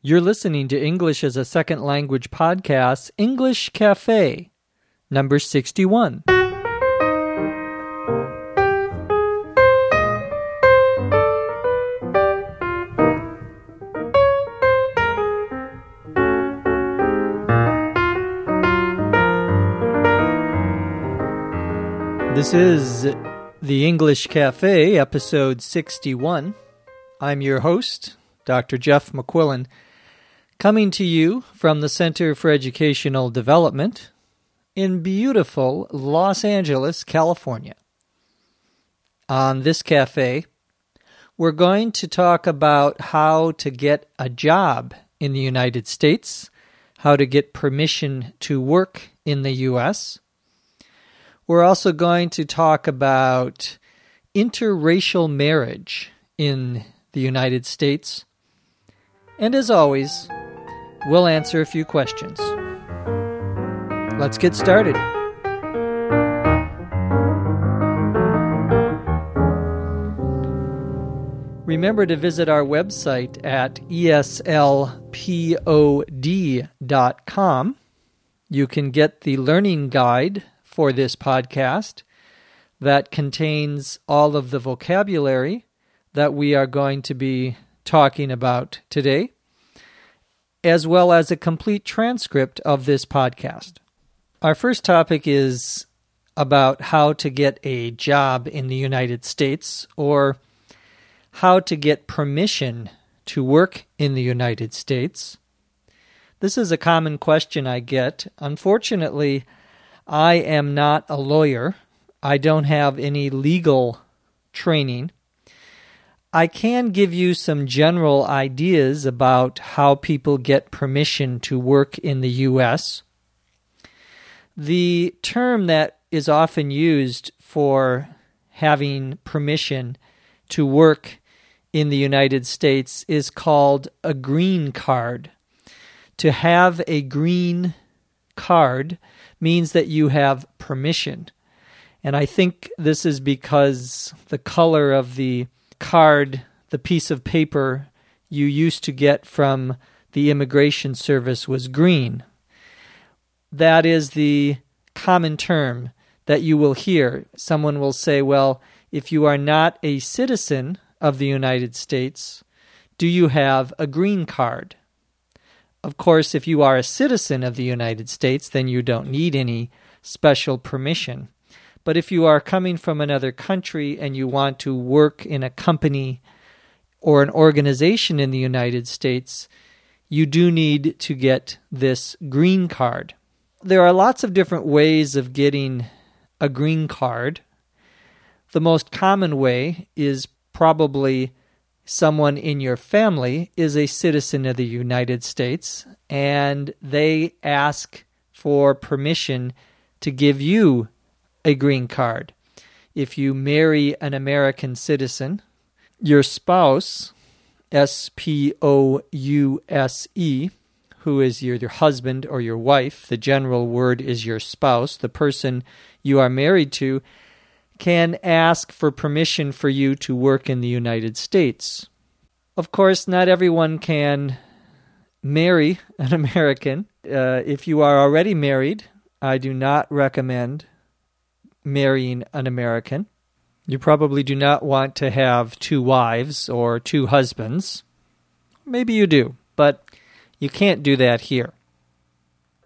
You're listening to English as a Second Language podcast, English Cafe, number 61. This is the English Cafe, episode 61. I'm your host, Dr. Jeff McQuillan, coming to you from the Center for Educational Development in beautiful Los Angeles, California. On this cafe, we're going to talk about how to get a job in the United States, how to get permission to work in the U.S., we're also going to talk about interracial marriage in the United States. And as always, we'll answer a few questions. Let's get started. Remember to visit our website at eslpod.com. You can get the learning guide for this podcast that contains all of the vocabulary that we are going to be talking about today, as well as a complete transcript of this podcast. Our first topic is about how to get a job in the United States or how to get permission to work in the United States. This is a common question I get. Unfortunately, I am not a lawyer. I don't have any legal training. I can give you some general ideas about how people get permission to work in the U.S. The term that is often used for having permission to work in the United States is called a green card. To have a green card means that you have permission. And I think this is because the color of the card, the piece of paper you used to get from the immigration service was green. That is the common term that you will hear. Someone will say, well, if you are not a citizen of the United States, do you have a green card? Of course, if you are a citizen of the United States, then you don't need any special permission. But if you are coming from another country and you want to work in a company or an organization in the United States, you do need to get this green card. There are lots of different ways of getting a green card. The most common way is probably someone in your family is a citizen of the United States and they ask for permission to give you a green card. If you marry an American citizen, your spouse, S P O U S E, who is your, your husband or your wife, the general word is your spouse, the person you are married to, can ask for permission for you to work in the United States. Of course, not everyone can marry an American. Uh, if you are already married, I do not recommend marrying an American. You probably do not want to have two wives or two husbands. Maybe you do, but you can't do that here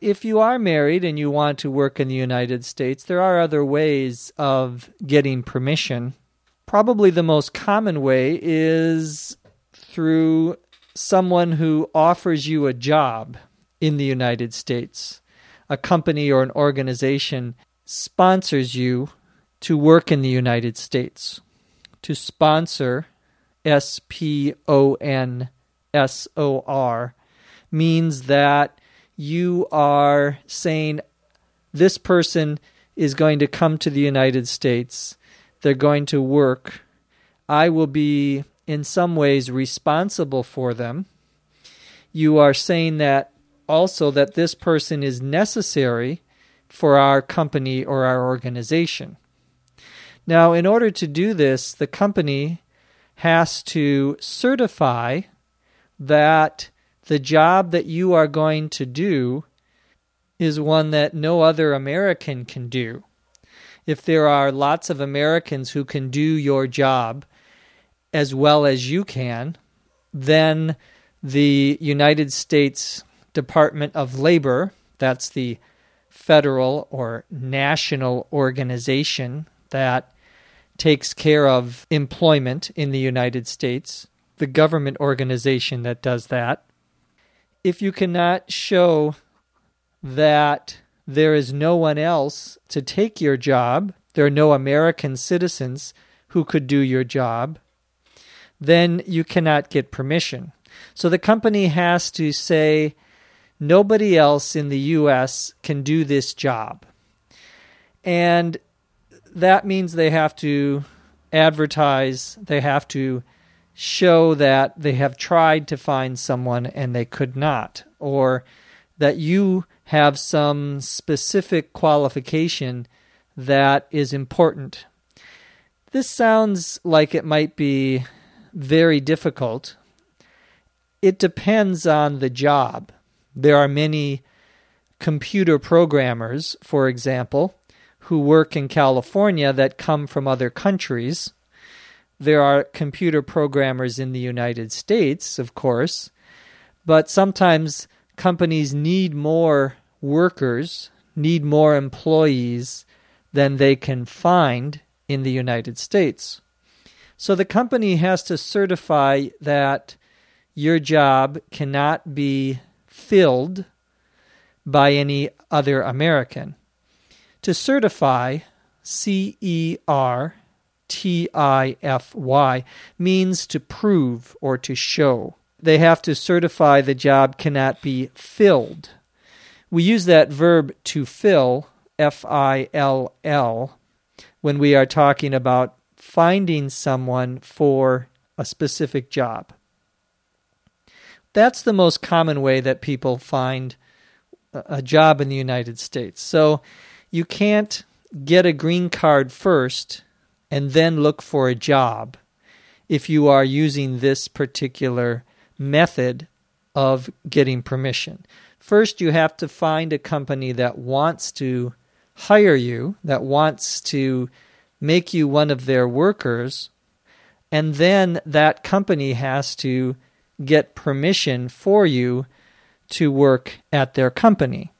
if you are married and you want to work in the United States, there are other ways of getting permission. Probably the most common way is through someone who offers you a job in the United States. A company or an organization sponsors you to work in the United States. To sponsor, S P O N S O R, means that you are saying this person is going to come to the United States, they're going to work, I will be in some ways responsible for them. You are saying that also that this person is necessary for our company or our organization. Now, in order to do this, the company has to certify that the job that you are going to do is one that no other American can do. If there are lots of Americans who can do your job as well as you can, then the United States Department of Labor, that's the federal or national organization that takes care of employment in the United States, the government organization that does that. If you cannot show that there is no one else to take your job, there are no American citizens who could do your job, then you cannot get permission. So the company has to say, nobody else in the US can do this job. And that means they have to advertise, they have to show that they have tried to find someone and they could not, or that you have some specific qualification that is important. This sounds like it might be very difficult. It depends on the job. There are many computer programmers, for example, who work in California that come from other countries. There are computer programmers in the United States, of course, but sometimes companies need more workers, need more employees than they can find in the United States. So the company has to certify that your job cannot be filled by any other American. To certify, C E R T I F Y, means to prove or to show. They have to certify the job cannot be filled. We use that verb to fill, F I L L, when we are talking about finding someone for a specific job. That's the most common way that people find a job in the United States. So you can't get a green card first and then look for a job if you are using this particular method of getting permission. First, you have to find a company that wants to hire you, that wants to make you one of their workers, and then that company has to get permission for you to work at their company.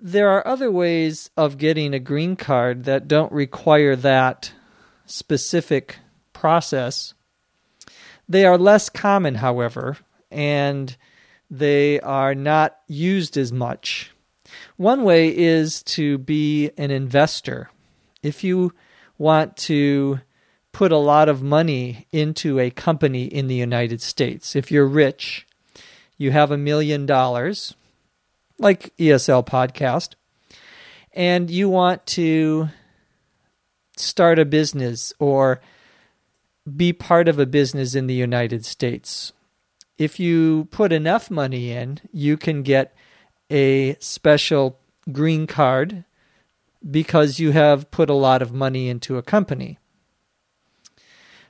There are other ways of getting a green card that don't require that specific process. They are less common, however, and they are not used as much. One way is to be an investor. If you want to put a lot of money into a company in the United States. If you're rich, you have a million dollars, like ESL Podcast, and you want to start a business or be part of a business in the United States. If you put enough money in, you can get a special green card because you have put a lot of money into a company.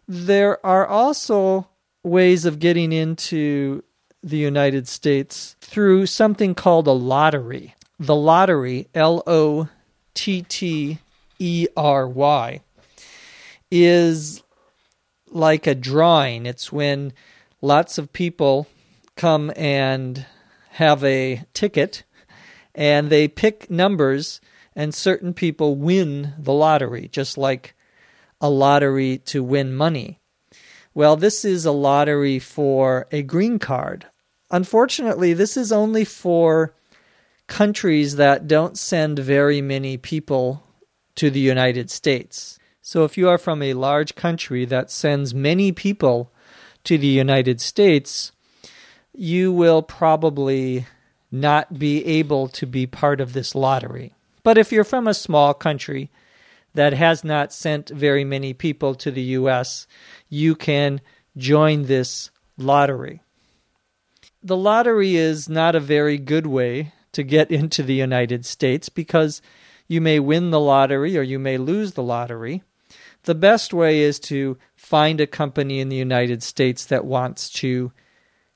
There are also ways of getting into the United States through something called a lottery. The lottery, L O T T E R Y, is like a drawing. It's when lots of people come and have a ticket and they pick numbers and certain people win the lottery, just like a lottery to win money. Well, this is a lottery for a green card. Unfortunately, this is only for countries that don't send very many people to the United States. So if you are from a large country that sends many people to the United States, you will probably not be able to be part of this lottery. But if you're from a small country that has not sent very many people to the U.S., you can join this lottery. The lottery is not a very good way to get into the United States because you may win the lottery or you may lose the lottery. The best way is to find a company in the United States that wants to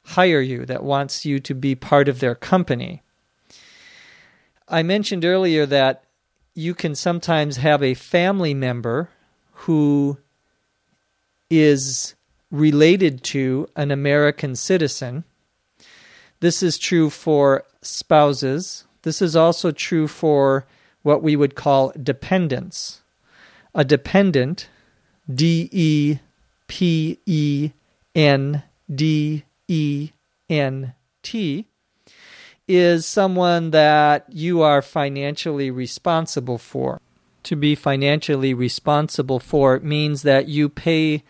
hire you, that wants you to be part of their company. I mentioned earlier that you can sometimes have a family member who is related to an American citizen. This is true for spouses. This is also true for what we would call dependents. A dependent, D E P E N D E N T, is someone that you are financially responsible for. To be financially responsible for means that you pay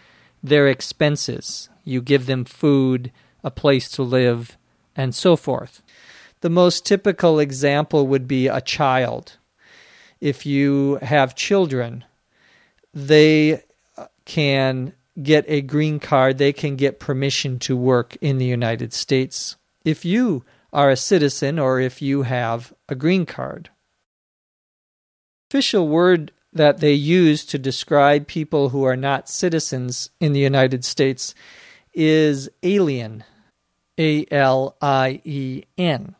their expenses, you give them food, a place to live, and so forth. The most typical example would be a child. If you have children, they can get a green card, they can get permission to work in the United States. If you are a citizen or if you have a green card. Official word that they use to describe people who are not citizens in the United States is alien. A L I E N.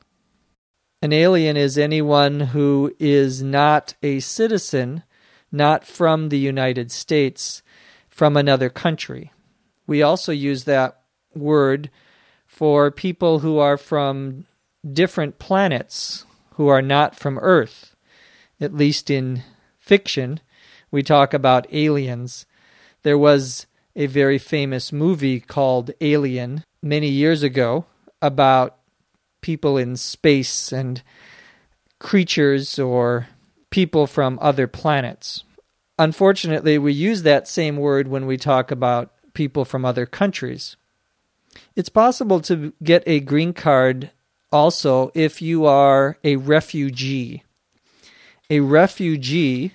An alien is anyone who is not a citizen, not from the United States, from another country. We also use that word for people who are from different planets, who are not from Earth. At least in fiction, we talk about aliens. There was a very famous movie called Alien many years ago about people in space and creatures or people from other planets. Unfortunately, we use that same word when we talk about people from other countries. It's possible to get a green card also if you are a refugee. A refugee,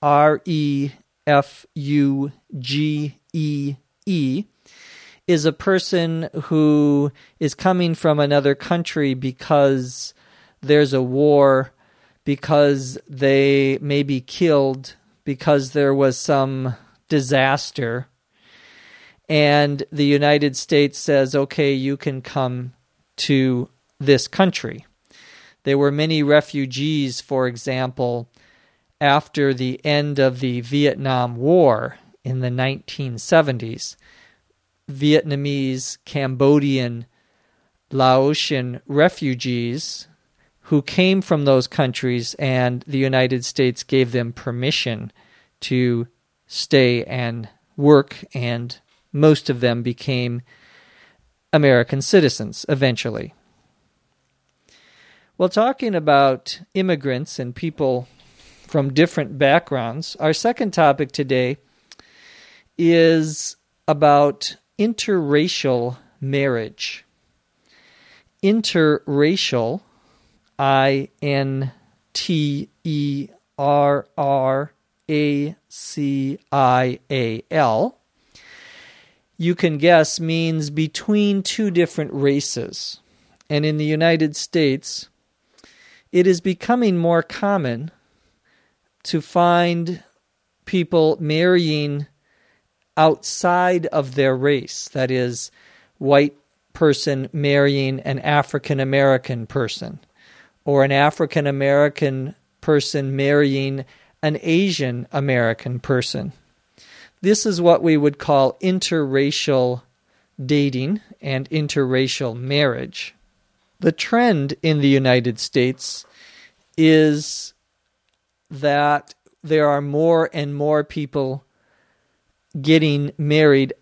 R E F U G E E, is a person who is coming from another country because there's a war, because they may be killed, because there was some disaster. And the United States says, okay, you can come to this country. There were many refugees, for example, after the end of the Vietnam War in the 1970s Vietnamese, Cambodian, Laotian refugees who came from those countries, and the United States gave them permission to stay and work, and most of them became American citizens eventually. Well, talking about immigrants and people from different backgrounds, our second topic today is about interracial marriage. Interracial, I N T E R R A C I A L, you can guess means between two different races. And in the United States, it is becoming more common to find people marrying outside of their race. That is, white person marrying an African American person, or an African American person marrying an Asian American person. This is what we would call interracial dating and interracial marriage. The trend in the United States is that there are more and more people getting married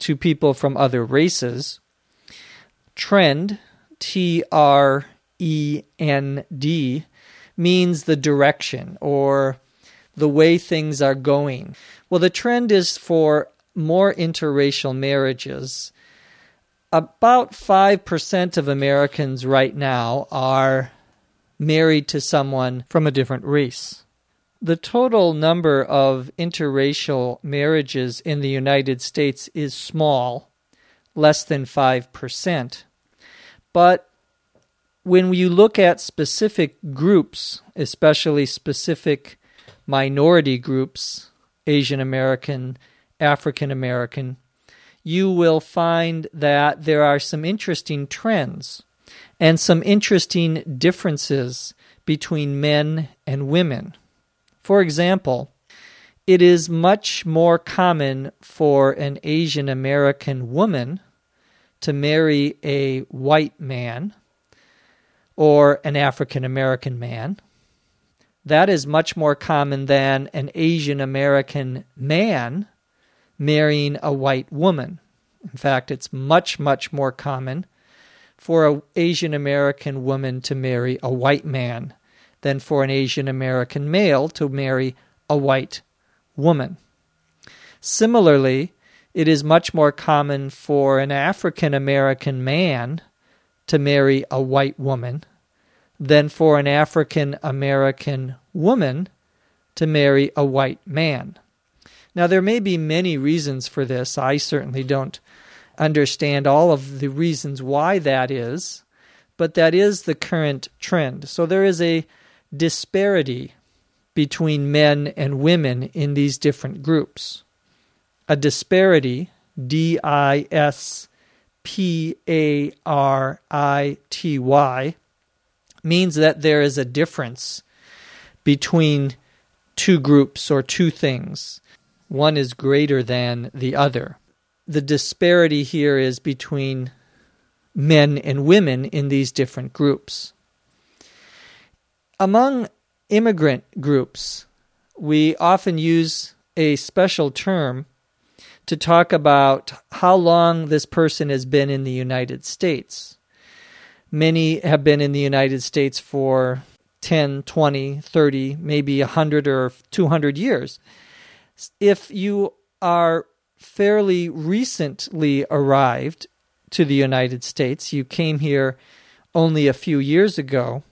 to people from other races. Trend, T R E N D, means the direction or the way things are going. Well, the trend is for more interracial marriages. About 5% of Americans right now are married to someone from a different race. The total number of interracial marriages in the United States is small, less than 5%. But when you look at specific groups, especially specific minority groups, Asian American, African American, you will find that there are some interesting trends and some interesting differences between men and women. For example, it is much more common for an Asian American woman to marry a white man or an African American man. That is much more common than an Asian American man marrying a white woman. In fact, it's much, much more common for an Asian American woman to marry a white man than for an Asian American male to marry a white woman. Similarly, it is much more common for an African American man to marry a white woman than for an African American woman to marry a white man. Now, there may be many reasons for this. I certainly don't understand all of the reasons why that is, but that is the current trend. So there is a disparity between men and women in these different groups. A disparity, D I S P A R I T Y, means that there is a difference between two groups or two things. One is greater than the other. The disparity here is between men and women in these different groups. Among immigrant groups, we often use a special term to talk about how long this person has been in the United States. Many have been in the United States for 10, 20, 30, maybe 100 or 200 years. If you are fairly recently arrived to the United States, you came here only a few years ago,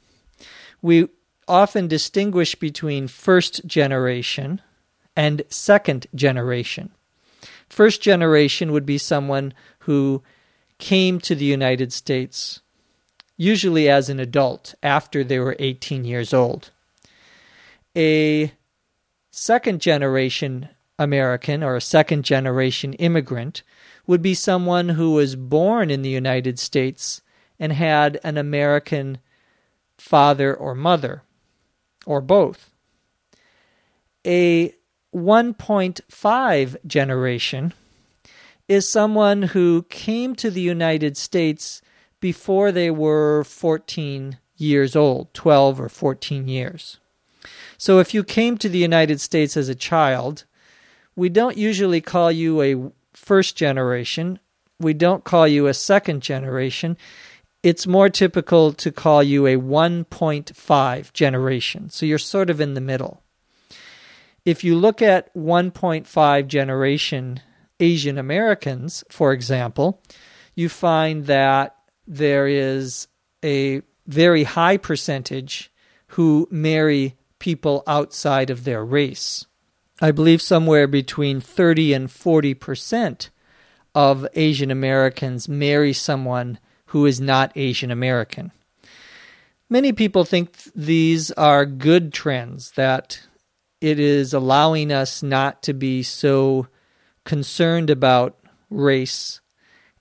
we often distinguish between first generation and second generation. First generation would be someone who came to the United States usually as an adult after they were 18 years old. A second generation American or a second generation immigrant would be someone who was born in the United States and had an American father or mother or both. A 1.5 generation is someone who came to the United States before they were 14 years old, 12 or 14 years. So if you came to the United States as a child, we don't usually call you a first generation. We don't call you a second generation it's more typical to call you a 1.5 generation. So you're sort of in the middle. If you look at 1.5 generation Asian Americans, for example, you find that there is a very high percentage who marry people outside of their race. I believe somewhere between 30 and 40 percent of Asian Americans marry someone who is not Asian American. Many people think these are good trends, that it is allowing us not to be so concerned about race,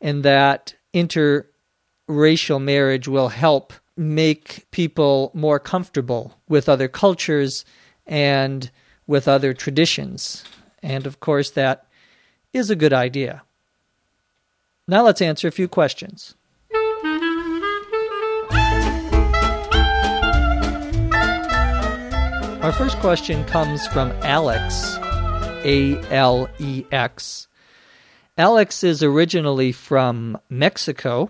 and that interracial marriage will help make people more comfortable with other cultures and with other traditions. And of course, that is a good idea. Now let's answer a few questions. Our first question comes from Alex, A L E X. Alex is originally from Mexico.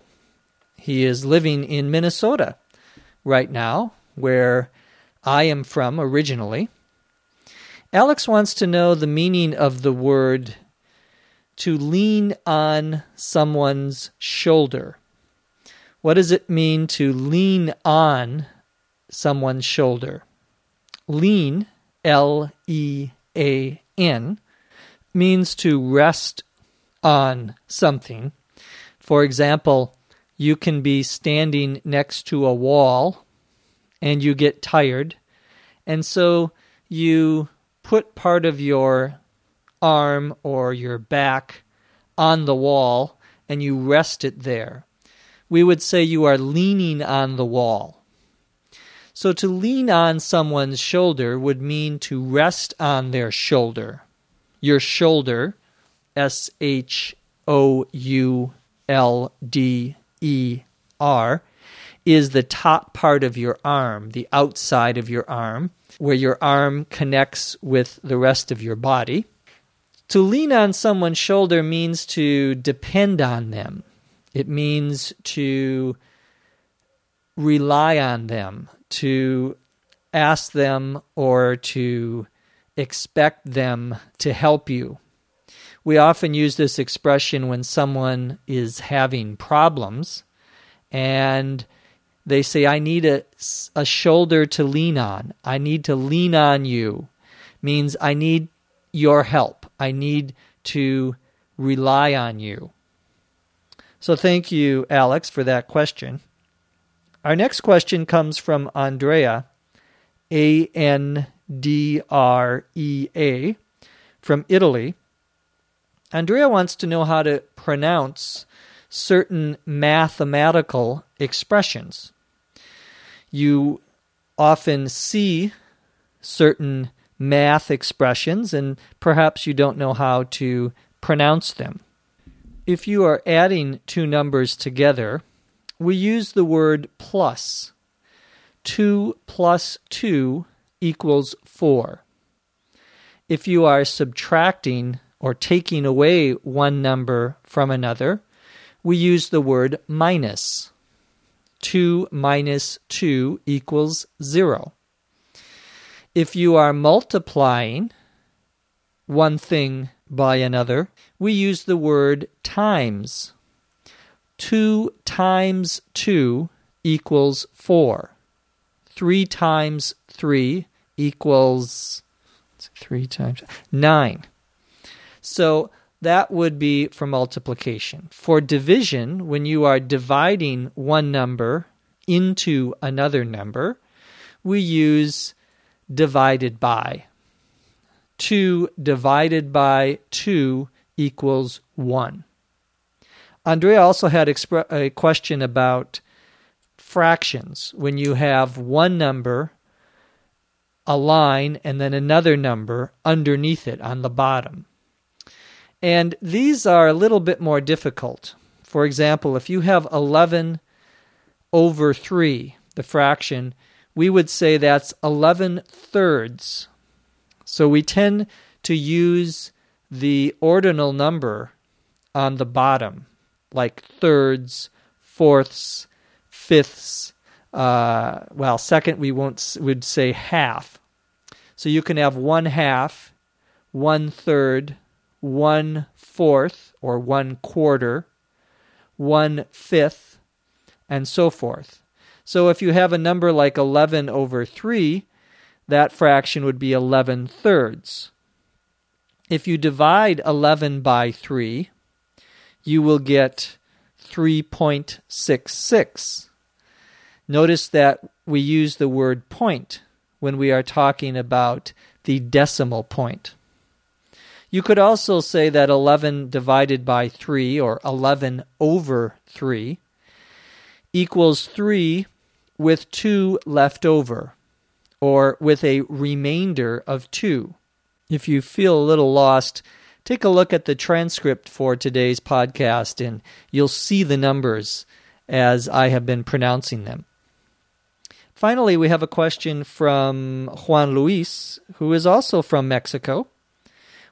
He is living in Minnesota right now, where I am from originally. Alex wants to know the meaning of the word to lean on someone's shoulder. What does it mean to lean on someone's shoulder? Lean, L E A N, means to rest on something. For example, you can be standing next to a wall and you get tired, and so you put part of your arm or your back on the wall and you rest it there. We would say you are leaning on the wall. So to lean on someone's shoulder would mean to rest on their shoulder. Your shoulder, S H O U L D E R, is the top part of your arm, the outside of your arm, where your arm connects with the rest of your body. To lean on someone's shoulder means to depend on them. It means to rely on them, to ask them or to expect them to help you. We often use this expression when someone is having problems and they say, I need a, a shoulder to lean on. I need to lean on you. Means I need your help. I need to rely on you. So thank you, Alex, for that question. Our next question comes from Andrea, A N D R E A, from Italy. Andrea wants to know how to pronounce certain mathematical expressions. You often see certain math expressions, and perhaps you don't know how to pronounce them. If you are adding two numbers together, we use the word plus. 2 plus 2 equals 4. If you are subtracting or taking away one number from another, we use the word minus. 2 minus 2 equals 0. If you are multiplying one thing by another, we use the word times. 2 times 2 equals 4. 3 times 3 equals 3 times 9. So that would be for multiplication. For division, when you are dividing one number into another number, we use divided by. 2 divided by 2 equals 1. Andrea also had expre- a question about fractions. When you have one number, a line, and then another number underneath it on the bottom. And these are a little bit more difficult. For example, if you have 11 over 3, the fraction, we would say that's 11 thirds. So we tend to use the ordinal number on the bottom like thirds, fourths, fifths. Uh, well, second we won't would say half. So you can have one half, one third, one fourth or one quarter, one fifth, and so forth. So if you have a number like 11 over 3, that fraction would be 11 thirds. If you divide 11 by 3, you will get 3.66. Notice that we use the word point when we are talking about the decimal point. You could also say that 11 divided by 3 or 11 over 3 equals 3 with 2 left over or with a remainder of 2. If you feel a little lost, take a look at the transcript for today's podcast and you'll see the numbers as I have been pronouncing them. Finally, we have a question from Juan Luis, who is also from Mexico.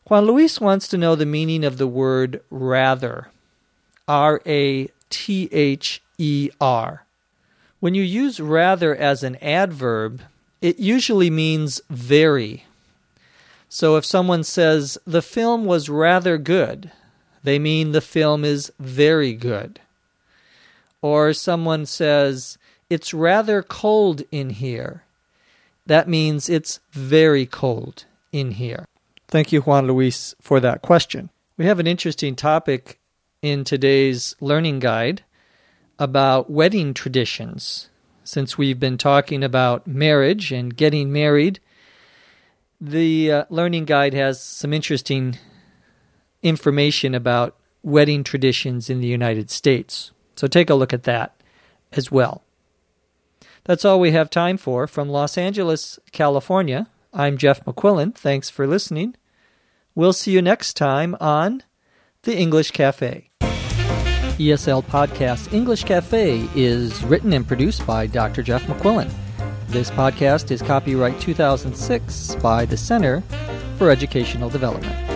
Juan Luis wants to know the meaning of the word rather. R A T H E R. When you use rather as an adverb, it usually means very so if someone says the film was rather good, they mean the film is very good. Or someone says it's rather cold in here, that means it's very cold in here. Thank you, Juan Luis, for that question. We have an interesting topic in today's learning guide about wedding traditions. Since we've been talking about marriage and getting married, the uh, learning guide has some interesting information about wedding traditions in the United States. So take a look at that as well. That's all we have time for. From Los Angeles, California, I'm Jeff McQuillan. Thanks for listening. We'll see you next time on The English Cafe. ESL Podcast English Cafe is written and produced by Dr. Jeff McQuillan. This podcast is copyright 2006 by the Center for Educational Development.